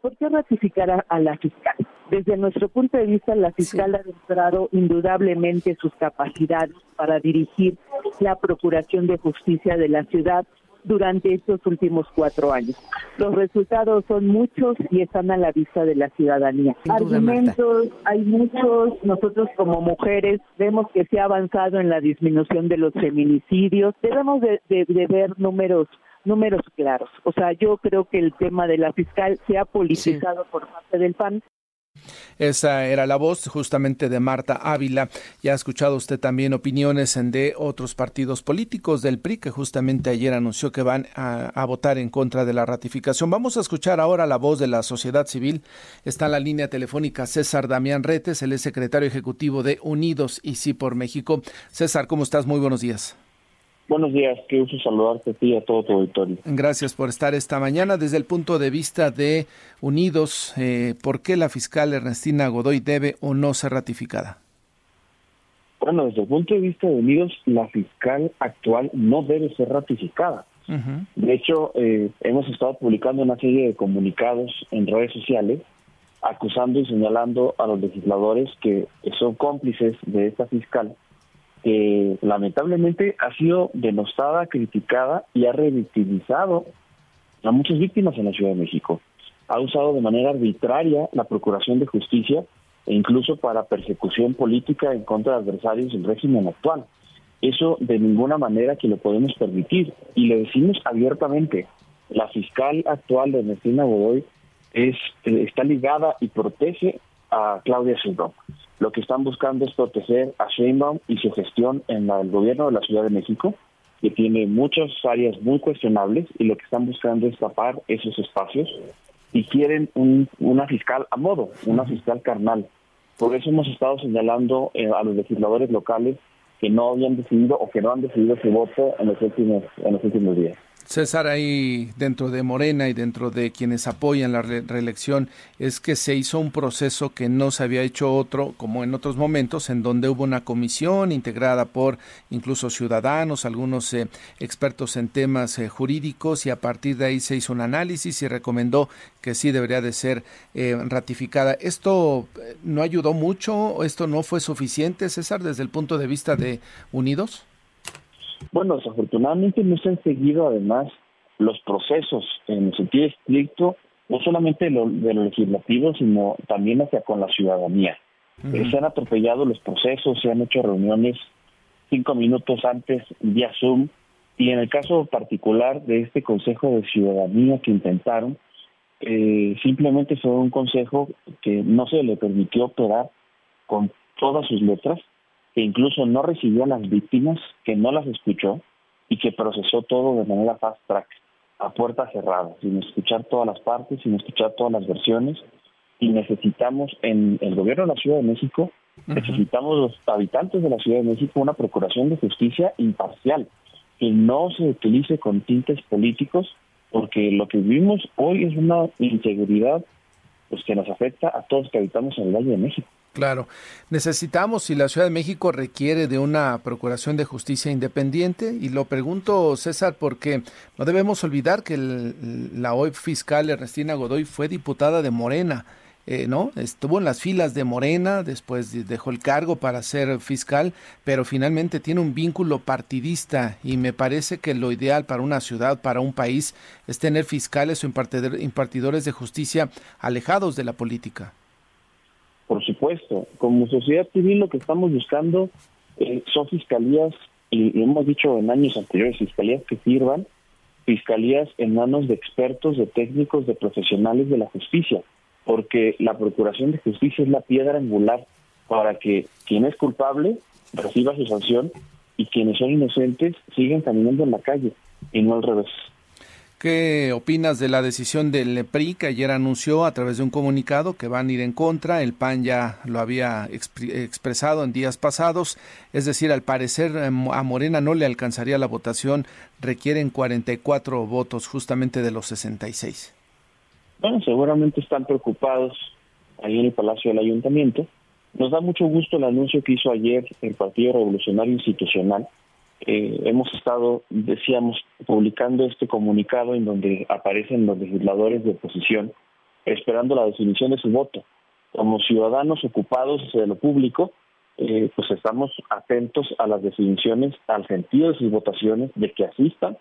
¿por qué ratificar a, la fiscal? Desde nuestro punto de vista, la fiscal ha demostrado indudablemente sus capacidades para dirigir la Procuración de Justicia de la ciudad durante estos últimos cuatro años. Los resultados son muchos y están a la vista de la ciudadanía. Argumentos, hay muchos. Nosotros como mujeres vemos que se ha avanzado en la disminución de los feminicidios. Debemos de, ver números números claros. O sea, yo creo que el tema de la fiscal se ha politizado por parte del PAN esa era la voz justamente de Marta Ávila. Ya ha escuchado usted también opiniones de otros partidos políticos del PRI que justamente ayer anunció que van a, votar en contra de la ratificación. Vamos a escuchar ahora la voz de la sociedad civil. Está en la línea telefónica César Damián Retes, el secretario ejecutivo de Unidos y Sí por México. César, ¿cómo estás? Muy buenos días. Buenos días, qué gusto saludarte a ti y a todo tu auditorio. Gracias por estar esta mañana. Desde el punto de vista de Unidos, eh, ¿por qué la fiscal Ernestina Godoy debe o no ser ratificada? Bueno, desde el punto de vista de Unidos, la fiscal actual no debe ser ratificada. De hecho, eh, hemos estado publicando una serie de comunicados en redes sociales acusando y señalando a los legisladores que son cómplices de esta fiscal que lamentablemente ha sido denostada, criticada y ha revictimizado a muchas víctimas en la Ciudad de México. Ha usado de manera arbitraria la Procuración de Justicia e incluso para persecución política en contra de adversarios del régimen actual. Eso de ninguna manera que lo podemos permitir y le decimos abiertamente. La fiscal actual de Ernestina Godoy es, eh, está ligada y protege a Claudia Sheinbaum. Lo que están buscando es proteger a Sheinbaum y su gestión en el gobierno de la Ciudad de México, que tiene muchas áreas muy cuestionables y lo que están buscando es tapar esos espacios y quieren una fiscal a modo, una fiscal carnal. Por eso hemos estado señalando eh, a los legisladores locales que no habían decidido o que no han decidido su voto en los últimos, en los últimos días. César, ahí dentro de Morena y dentro de quienes apoyan la reelección, es que se hizo un proceso que no se había hecho otro, como en otros momentos, en donde hubo una comisión integrada por incluso ciudadanos, algunos eh, expertos en temas eh, jurídicos, y a partir de ahí se hizo un análisis y recomendó que sí debería de ser eh, ratificada. ¿Esto no ayudó mucho? ¿Esto no fue suficiente, César, desde el punto de vista de Unidos? Bueno, desafortunadamente no se han seguido además los procesos en el sentido estricto, no solamente de lo, legislativo, sino también hacia con la ciudadanía. Eh, se han atropellado los procesos, se han hecho reuniones cinco minutos antes vía Zoom, y en el caso particular de este Consejo de Ciudadanía que intentaron, eh, simplemente fue un consejo que no se le permitió operar con todas sus letras, que incluso no recibió a las víctimas, que no las escuchó y que procesó todo de manera fast track, a puerta cerrada, sin escuchar todas las partes, sin escuchar todas las versiones. Y necesitamos en el gobierno de la Ciudad de México, necesitamos los habitantes de la Ciudad de México una procuración de justicia imparcial, que no se utilice con tintes políticos, porque lo que vivimos hoy es una inseguridad pues que nos afecta a todos que habitamos en el Valle de México. Claro, necesitamos si la Ciudad de México requiere de una procuración de justicia independiente y lo pregunto César porque no debemos olvidar que la hoy fiscal Ernestina Godoy fue diputada de Morena, eh, ¿no? Estuvo en las filas de Morena, después dejó el cargo para ser fiscal, pero finalmente tiene un vínculo partidista y me parece que lo ideal para una ciudad, para un país, es tener fiscales o impartidores de justicia alejados de la política. Supuesto, como sociedad civil lo que estamos buscando eh, son fiscalías, y lo hemos dicho en años anteriores, fiscalías que sirvan fiscalías en manos de expertos, de técnicos, de profesionales de la justicia, porque la Procuración de Justicia es la piedra angular para que quien es culpable reciba su sanción y quienes son inocentes siguen caminando en la calle y no al revés. ¿Qué opinas de la decisión del PRI que ayer anunció a través de un comunicado que van a ir en contra? El PAN ya lo había expresado en días pasados, es decir, al parecer em, a Morena no le alcanzaría la votación, requieren 44 votos justamente de los 66. Bueno, seguramente están preocupados ahí en el Palacio del Ayuntamiento. Nos da mucho gusto el anuncio que hizo ayer el Partido Revolucionario Institucional eh, hemos estado, decíamos, publicando este comunicado en donde aparecen los legisladores de oposición esperando la definición de su voto. Como ciudadanos ocupados de lo público, eh, pues estamos atentos a las definiciones, al sentido de sus votaciones, de que asistan,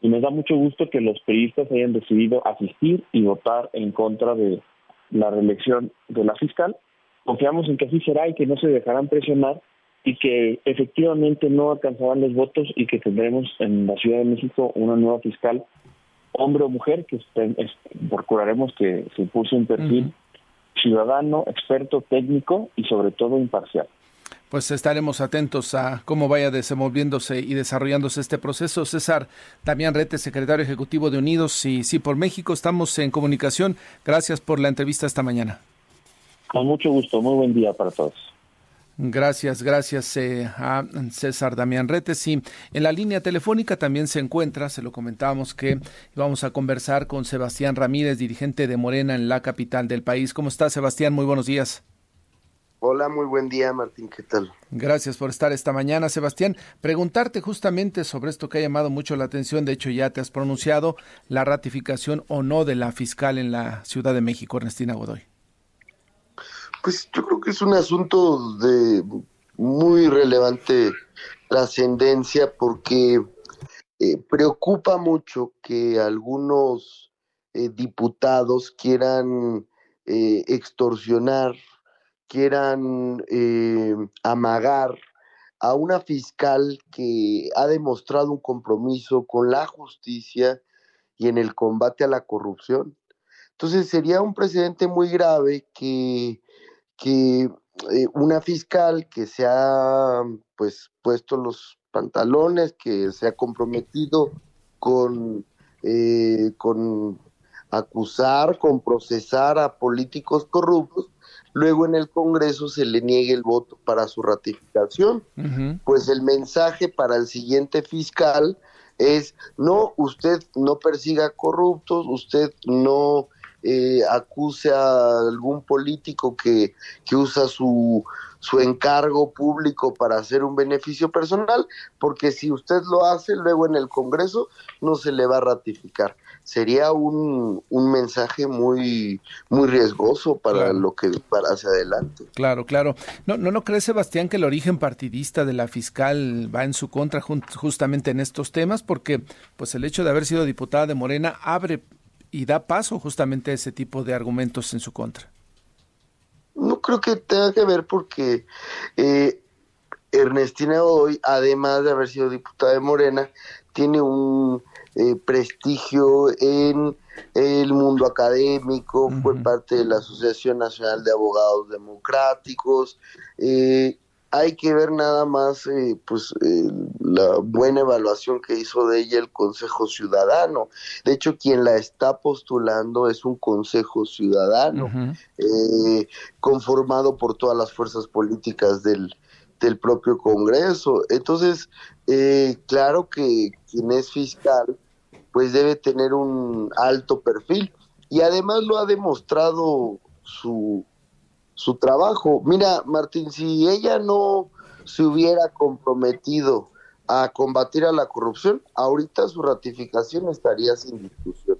y me da mucho gusto que los periodistas hayan decidido asistir y votar en contra de la reelección de la fiscal. Confiamos en que así será y que no se dejarán presionar y que efectivamente no alcanzarán los votos y que tendremos en la Ciudad de México una nueva fiscal, hombre o mujer, que procuraremos que se impulse un perfil ciudadano, experto, técnico y sobre todo imparcial. Pues estaremos atentos a cómo vaya desenvolviéndose y desarrollándose este proceso. César Damián Rete, secretario ejecutivo de Unidos y Sí por México, estamos en comunicación. Gracias por la entrevista esta mañana. Con mucho gusto, muy buen día para todos. Gracias, gracias eh, a César Damián Retes. Y en la línea telefónica también se encuentra, se lo comentábamos que íbamos a conversar con Sebastián Ramírez, dirigente de Morena en la capital del país. ¿Cómo está, Sebastián? Muy buenos días. Hola, muy buen día, Martín. ¿Qué tal? Gracias por estar esta mañana, Sebastián. Preguntarte justamente sobre esto que ha llamado mucho la atención, de hecho ya te has pronunciado, la ratificación o no de la fiscal en la Ciudad de México, Ernestina Godoy. Pues yo creo que es un asunto de muy relevante trascendencia porque eh, preocupa mucho que algunos eh, diputados quieran eh, extorsionar, quieran amagar a una fiscal que ha demostrado un compromiso con la justicia y en el combate a la corrupción. Entonces sería un precedente muy grave que que eh, una fiscal que se ha pues puesto los pantalones, que se ha comprometido con, eh, con acusar, con procesar a políticos corruptos, luego en el Congreso se le niegue el voto para su ratificación. Pues el mensaje para el siguiente fiscal es, no, usted no persiga corruptos, usted no eh, acuse a algún político que, que usa su, su encargo público para hacer un beneficio personal, porque si usted lo hace, luego en el Congreso no se le va a ratificar. Sería un, un mensaje muy, muy riesgoso para lo que para hacia adelante. Claro, claro. ¿No, ¿No, ¿No cree, Sebastián, que el origen partidista de la fiscal va en su contra justamente en estos temas? Porque pues el hecho de haber sido diputada de Morena abre y da paso justamente a ese tipo de argumentos en su contra. No creo que tenga que ver porque eh, Ernestina hoy, además de haber sido diputada de Morena, tiene un eh, prestigio en el mundo académico, fue parte de la Asociación Nacional de Abogados Democráticos, eh, hay que ver nada más eh, pues eh, la buena evaluación que hizo de ella el Consejo Ciudadano. De hecho, quien la está postulando es un Consejo Ciudadano eh, conformado por todas las fuerzas políticas del, del propio Congreso. Entonces, claro que quien es fiscal pues debe tener un alto perfil y además lo ha demostrado su su trabajo. Mira, Martín, si ella no se hubiera comprometido a combatir a la corrupción, ahorita su ratificación estaría sin discusión.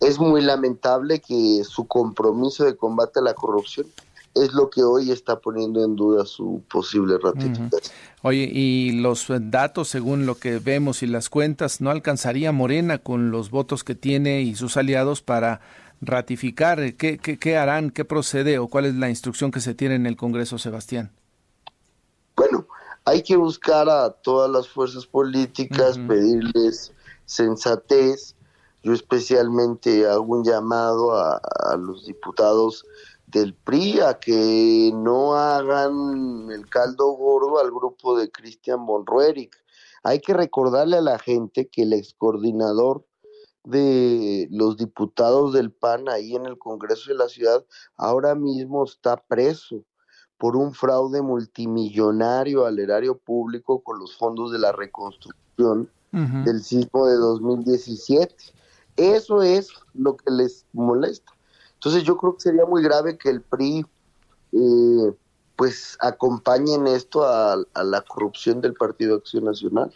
Es muy lamentable que su compromiso de combate a la corrupción es lo que hoy está poniendo en duda su posible ratificación. Oye, y los datos, según lo que vemos y las cuentas, no alcanzaría Morena con los votos que tiene y sus aliados para ratificar? ¿Qué, qué, harán? ¿Qué procede o cuál es la instrucción que se tiene en el Congreso, Sebastián? Bueno, hay que buscar a todas las fuerzas políticas, pedirles sensatez. Yo especialmente hago un llamado a, los diputados del PRI a que no hagan el caldo gordo al grupo de Cristian von Hay que recordarle a la gente que el excoordinador de los diputados del PAN ahí en el Congreso de la Ciudad ahora mismo está preso por un fraude multimillonario al erario público con los fondos de la reconstrucción del sismo de 2017. Eso es lo que les molesta. Entonces yo creo que sería muy grave que el PRI eh, pues acompañen esto a, a la corrupción del Partido Acción Nacional.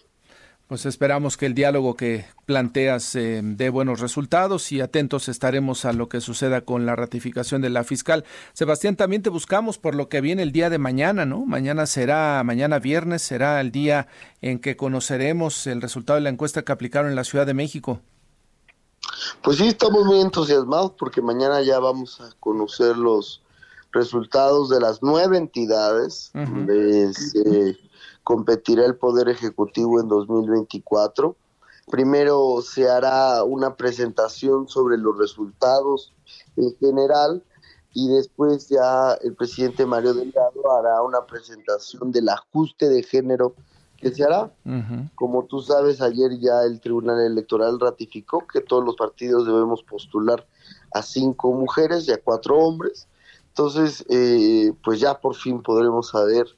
Pues esperamos que el diálogo que planteas eh, dé buenos resultados y atentos estaremos a lo que suceda con la ratificación de la fiscal. Sebastián, también te buscamos por lo que viene el día de mañana, ¿no? Mañana será, mañana viernes será el día en que conoceremos el resultado de la encuesta que aplicaron en la Ciudad de México. Pues sí, estamos muy entusiasmados porque mañana ya vamos a conocer los resultados de las nueve entidades competirá el Poder Ejecutivo en 2024. Primero se hará una presentación sobre los resultados en general y después ya el presidente Mario Delgado hará una presentación del ajuste de género que se hará. Como tú sabes, ayer ya el Tribunal Electoral ratificó que todos los partidos debemos postular a cinco mujeres y a cuatro hombres. Entonces, eh, pues ya por fin podremos saber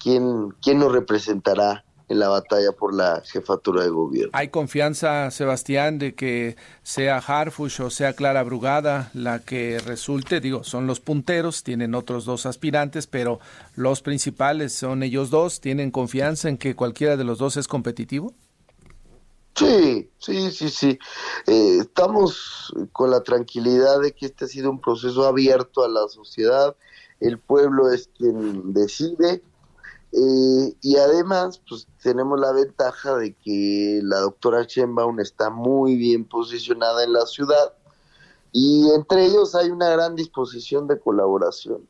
quién, quién nos representará en la batalla por la jefatura de gobierno. ¿Hay confianza, Sebastián, de que sea Harfush o sea Clara Brugada la que resulte? Digo, son los punteros, tienen otros dos aspirantes, pero los principales son ellos dos. ¿Tienen confianza en que cualquiera de los dos es competitivo? Sí, sí, sí, sí. Eh, estamos con la tranquilidad de que este ha sido un proceso abierto a la sociedad. El pueblo es quien decide eh, y además, pues tenemos la ventaja de que la doctora Chenbaum está muy bien posicionada en la ciudad y entre ellos hay una gran disposición de colaboración.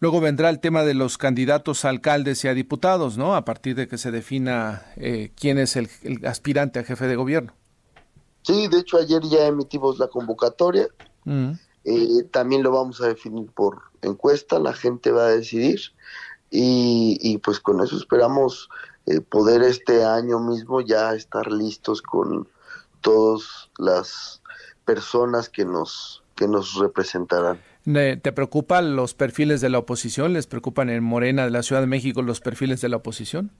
Luego vendrá el tema de los candidatos a alcaldes y a diputados, ¿no? A partir de que se defina eh, quién es el, aspirante a jefe de gobierno. Sí, de hecho ayer ya emitimos la convocatoria. Eh, también lo vamos a definir por encuesta, la gente va a decidir y, pues con eso esperamos eh, poder este año mismo ya estar listos con todas las personas que nos que nos representarán. ¿Te preocupan los perfiles de la oposición? ¿Les preocupan en Morena de la Ciudad de México los perfiles de la oposición?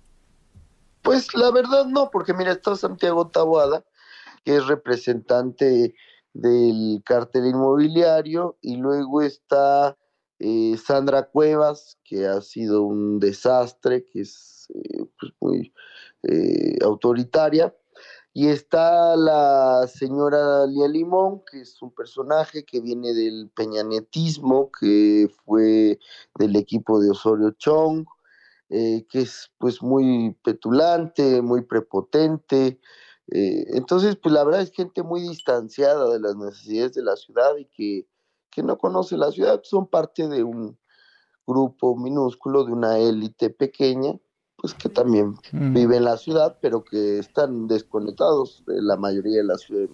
Pues la verdad no, porque mira, está Santiago Taboada, que es representante del cártel inmobiliario, y luego está eh, Sandra Cuevas, que ha sido un desastre, que es eh, pues, muy eh, autoritaria. Y está la señora Lía Limón, que es un personaje que viene del peñanetismo, que fue del equipo de Osorio Chong, que es pues muy petulante, muy prepotente. entonces, pues la verdad es gente muy distanciada de las necesidades de la ciudad y que que no conoce la ciudad, son parte de un grupo minúsculo, de una élite pequeña, pues que también mm. vive en la ciudad, pero que están desconectados de la mayoría de la ciudad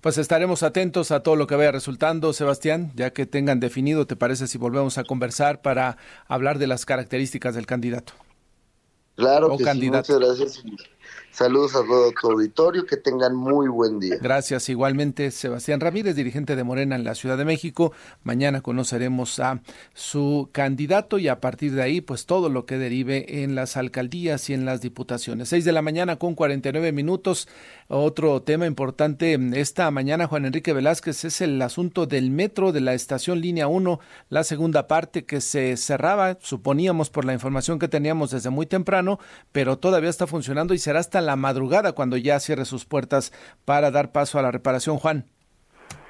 Pues estaremos atentos a todo lo que vaya resultando, Sebastián, ya que tengan definido, ¿te parece si volvemos a conversar para hablar de las características del candidato? Claro que sí, muchas gracias. Saludos a todo tu auditorio, que tengan muy buen día. Gracias. Igualmente, Sebastián Ramírez, dirigente de Morena en la Ciudad de México. Mañana conoceremos a su candidato y a partir de ahí, pues todo lo que derive en las alcaldías y en las diputaciones. Seis de la mañana con 49 minutos. Otro tema importante esta mañana, Juan Enrique Velázquez, es el asunto del metro de la estación Línea 1, la segunda parte que se cerraba, suponíamos por la información que teníamos desde muy temprano, pero todavía está funcionando y será hasta la madrugada cuando ya cierre sus puertas para dar paso a la reparación. Juan.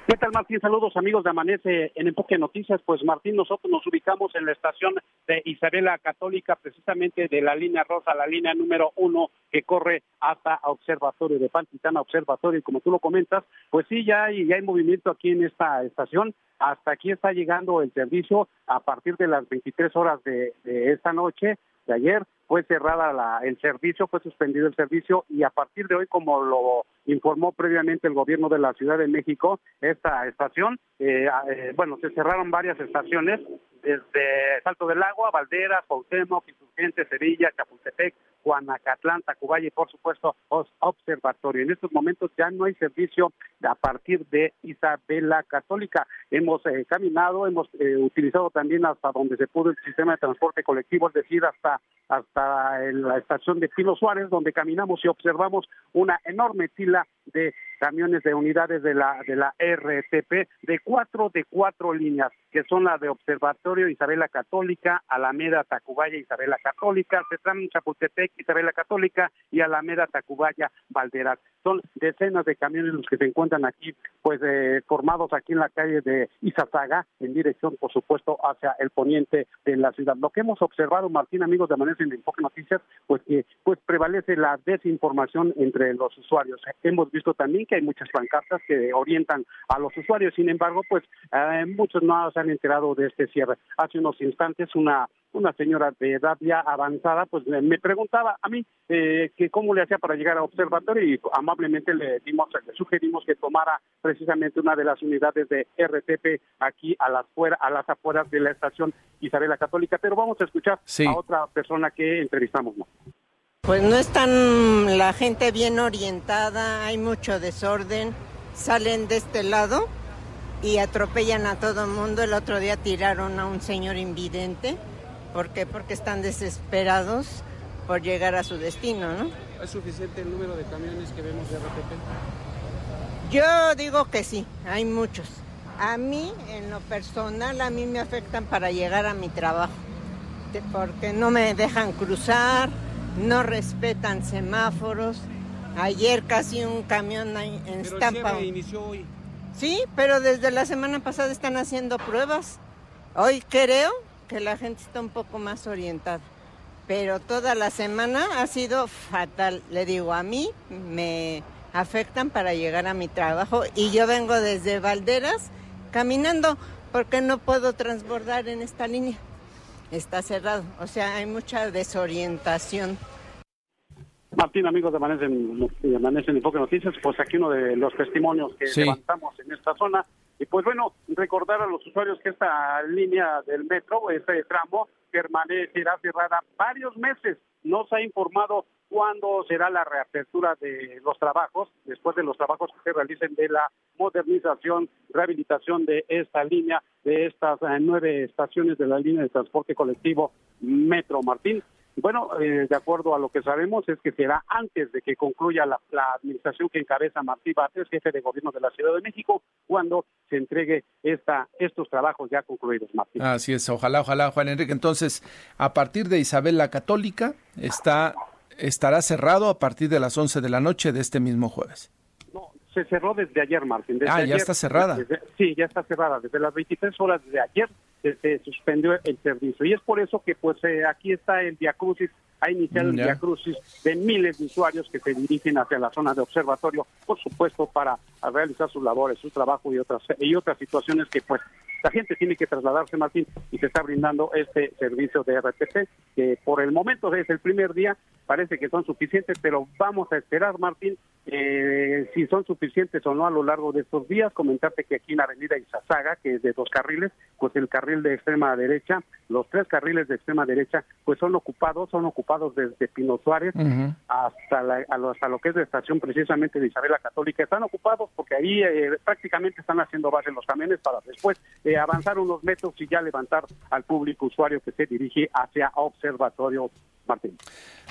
¿Qué tal, Martín? Saludos, amigos de Amanece en Enfoque Noticias. Pues, Martín, nosotros nos ubicamos en la estación de Isabela Católica, precisamente de la línea rosa, la línea número uno que corre hasta Observatorio de Pantitana Observatorio. Y como tú lo comentas, pues sí, ya hay, ya hay movimiento aquí en esta estación. Hasta aquí está llegando el servicio a partir de las 23 horas de, de esta noche de ayer fue cerrada la, el servicio, fue suspendido el servicio y a partir de hoy, como lo informó previamente el gobierno de la Ciudad de México, esta estación, eh, eh, bueno, se cerraron varias estaciones desde Salto del Agua, Valderas, Cuauhtémoc, Insurgente, Sevilla, Chapultepec, Guanacatlán, Tacubaya y por supuesto Observatorio. En estos momentos ya no hay servicio a partir de Isabela Católica. Hemos eh, caminado, hemos eh, utilizado también hasta donde se pudo el sistema de transporte colectivo, es decir, hasta hasta la estación de Pino Suárez, donde caminamos y observamos una enorme fila de camiones de unidades de la de la RTP de cuatro de cuatro líneas que son las de Observatorio Isabela Católica, Alameda Tacubaya Isabela Católica, Cetrán Chapultepec Isabela Católica y Alameda Tacubaya Valderas. Son decenas de camiones los que se encuentran aquí, pues eh, formados aquí en la calle de Izazaga, en dirección, por supuesto, hacia el poniente de la ciudad. Lo que hemos observado, Martín, amigos de Amanece en Enfoque Noticias, pues que pues prevalece la desinformación entre los usuarios. Hemos visto también que hay muchas pancartas que orientan a los usuarios, sin embargo, pues eh, muchos no se han enterado de este cierre. Hace unos instantes una una señora de edad ya avanzada, pues me preguntaba a mí eh, que cómo le hacía para llegar al observatorio y amablemente le dimos, le sugerimos que tomara precisamente una de las unidades de RTP aquí a las fuera, a las afueras de la estación Isabela Católica, pero vamos a escuchar a otra persona que entrevistamos. Pues no están la gente bien orientada, hay mucho desorden, salen de este lado y atropellan a todo el mundo. El otro día tiraron a un señor invidente. ¿Por qué? Porque están desesperados por llegar a su destino, ¿no? ¿Es suficiente el número de camiones que vemos de RTP? Yo digo que sí, hay muchos. A mí, en lo personal, a mí me afectan para llegar a mi trabajo, porque no me dejan cruzar, no respetan semáforos. Ayer casi un camión en estampa. inició hoy. Sí, pero desde la semana pasada están haciendo pruebas. Hoy creo que la gente está un poco más orientada. Pero toda la semana ha sido fatal. Le digo, a mí me afectan para llegar a mi trabajo y yo vengo desde Valderas caminando porque no puedo transbordar en esta línea está cerrado. O sea, hay mucha desorientación. Martín, amigos de Amanece en, Amanece en Enfoque Noticias, pues aquí uno de los testimonios que levantamos en esta zona. Y pues bueno, recordar a los usuarios que esta línea del metro, este tramo, permanecerá cerrada varios meses. No se ha informado cuándo será la reapertura de los trabajos, después de los trabajos que se realicen de la modernización, rehabilitación de esta línea, de estas eh, nueve estaciones de la línea de transporte colectivo Metro Martín. Bueno, eh, de acuerdo a lo que sabemos es que será antes de que concluya la, administración que encabeza Martí Bates, jefe de gobierno de la Ciudad de México, cuando se entregue esta, estos trabajos ya concluidos, Martín. Así es, ojalá, ojalá, Juan Enrique. Entonces, a partir de Isabel la Católica, está estará cerrado a partir de las 11 de la noche de este mismo jueves. No, se cerró desde ayer, Martín. ah, ya está cerrada. sí, ya está cerrada. Desde las 23 horas de ayer se, suspendió el servicio. Y es por eso que pues eh, aquí está el Crucis, ha iniciado el el Crucis de miles de usuarios que se dirigen hacia la zona de observatorio, por supuesto, para realizar sus labores, su trabajo y otras, y otras situaciones que pues la gente tiene que trasladarse, Martín, y se está brindando este servicio de RTP, que por el momento es el primer día, parece que son suficientes, pero vamos a esperar, Martín, eh, si son suficientes o no a lo largo de estos días. Comentarte que aquí en la avenida Izazaga, que es de dos carriles, pues el carril de extrema derecha, los tres carriles de extrema derecha, pues son ocupados, son ocupados desde Pino Suárez hasta, la, hasta lo que es la estación precisamente de Isabela Católica. Están ocupados porque ahí eh, prácticamente están haciendo base los camiones para después eh, avanzar unos metros y ya levantar al público usuario que se dirige hacia Observatorio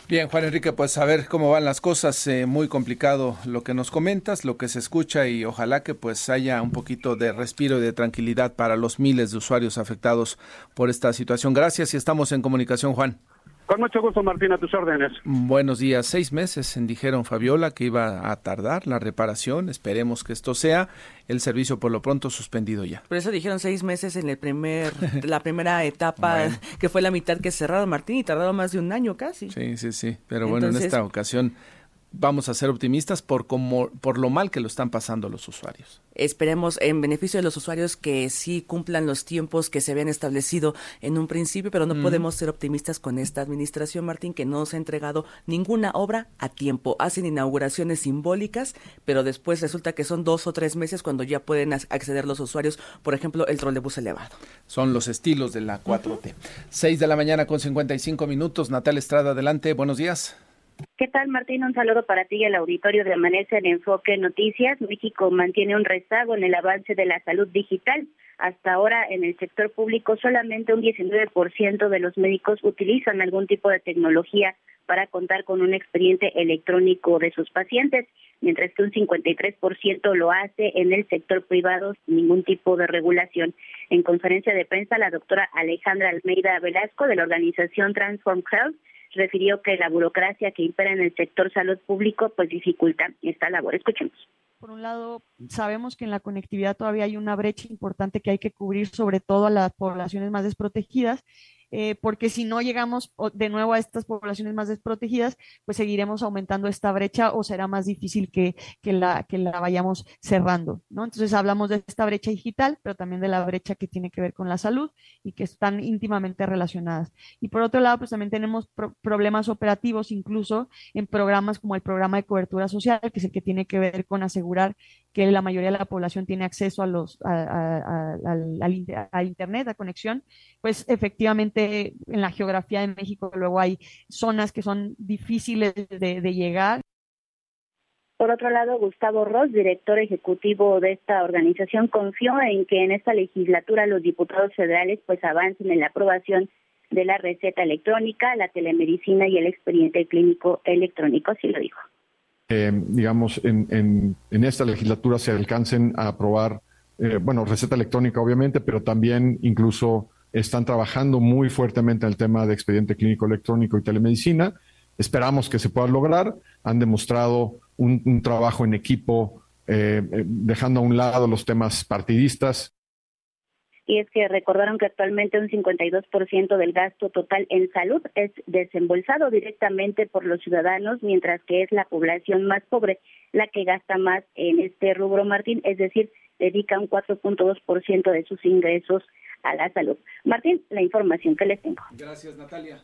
Bien, Juan Enrique, pues a ver cómo van las cosas. Eh, muy complicado lo que nos comentas, lo que se escucha y ojalá que pues haya un poquito de respiro y de tranquilidad para los miles de usuarios afectados por esta situación. Gracias y estamos en comunicación, Juan. Con mucho gusto, Martín, a tus órdenes. Buenos días. Seis meses dijeron Fabiola que iba a tardar la reparación. Esperemos que esto sea el servicio por lo pronto suspendido ya. Por eso dijeron seis meses en el primer, la primera etapa, que fue la mitad que cerraron, Martín, y tardaron más de un año casi. Sí, sí, sí. Pero bueno, en esta ocasión vamos a ser optimistas por como por lo mal que lo están pasando los usuarios. Esperemos en beneficio de los usuarios que sí cumplan los tiempos que se habían establecido en un principio, pero no podemos ser optimistas con esta administración, Martín, que no se ha entregado ninguna obra a tiempo. Hacen inauguraciones simbólicas, pero después resulta que son dos o tres meses cuando ya pueden acceder los usuarios, por ejemplo, el trolebús elevado. Son los estilos de la 4T. Seis de la mañana con 55 minutos. Natalia Estrada, adelante. Buenos días. ¿Qué tal, Martín? Un saludo para ti y el auditorio de Amanece en Enfoque Noticias. México mantiene un rezago en el avance de la salud digital. Hasta ahora, en el sector público, solamente un 19% de los médicos utilizan algún tipo de tecnología para contar con un expediente electrónico de sus pacientes, mientras que un 53% lo hace en el sector privado sin ningún tipo de regulación. En conferencia de prensa, la doctora Alejandra Almeida Velasco de la organización Transform Health refirió que la burocracia que impera en el sector salud público pues dificulta esta labor. Escuchemos. Por un lado, sabemos que en la conectividad todavía hay una brecha importante que hay que cubrir, sobre todo a las poblaciones más desprotegidas, eh, porque si no llegamos de nuevo a estas poblaciones más desprotegidas, pues seguiremos aumentando esta brecha o será más difícil que, la, que la vayamos cerrando, ¿no? Entonces hablamos de esta brecha digital, pero también de la brecha que tiene que ver con la salud y que están íntimamente relacionadas. Y por otro lado, pues también tenemos problemas operativos incluso en programas como el programa de cobertura social, que es el que tiene que ver con asegurar que la mayoría de la población tiene acceso a los, a, a, Internet, a conexión, pues efectivamente en la geografía de México luego hay zonas que son difíciles de, llegar. Por otro lado, Gustavo Ross, director ejecutivo de esta organización, confió en que en esta legislatura los diputados federales pues avancen en la aprobación de la receta electrónica, la telemedicina y el expediente clínico electrónico, así lo dijo. Eh, digamos, en, esta legislatura se alcancen a aprobar, eh, bueno, receta electrónica obviamente, pero también incluso están trabajando muy fuertemente en el tema de expediente clínico electrónico y telemedicina. Esperamos que se pueda lograr. Han demostrado un, trabajo en equipo, eh, dejando a un lado los temas partidistas y es que recordaron que actualmente un 52% del gasto total en salud es desembolsado directamente por los ciudadanos, mientras que es la población más pobre la que gasta más en este rubro, Martín, es decir, dedica un 4.2% de sus ingresos a la salud. Martín, la información que les tengo. Gracias, Natalia.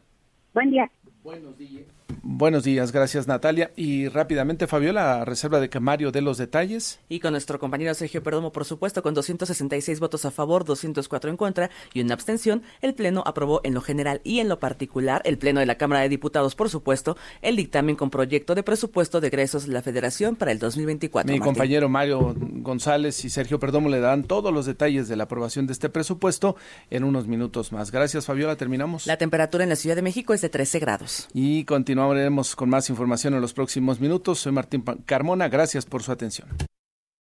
Buen día. Buenos días. Buenos días, gracias Natalia. Y rápidamente, Fabiola, reserva de Camario de los detalles. Y con nuestro compañero Sergio Perdomo, por supuesto, con 266 votos a favor, 204 en contra y una abstención, el Pleno aprobó en lo general y en lo particular, el Pleno de la Cámara de Diputados, por supuesto, el dictamen con proyecto de presupuesto de egresos de la Federación para el 2024. Mi compañero Mario González y Sergio Perdomo le dan todos los detalles de la aprobación de este presupuesto en unos minutos más. Gracias, Fabiola. Terminamos. La temperatura en la Ciudad de México es de 13 grados. Y continuaremos con más información en los próximos minutos. Soy Martín Carmona. Gracias por su atención.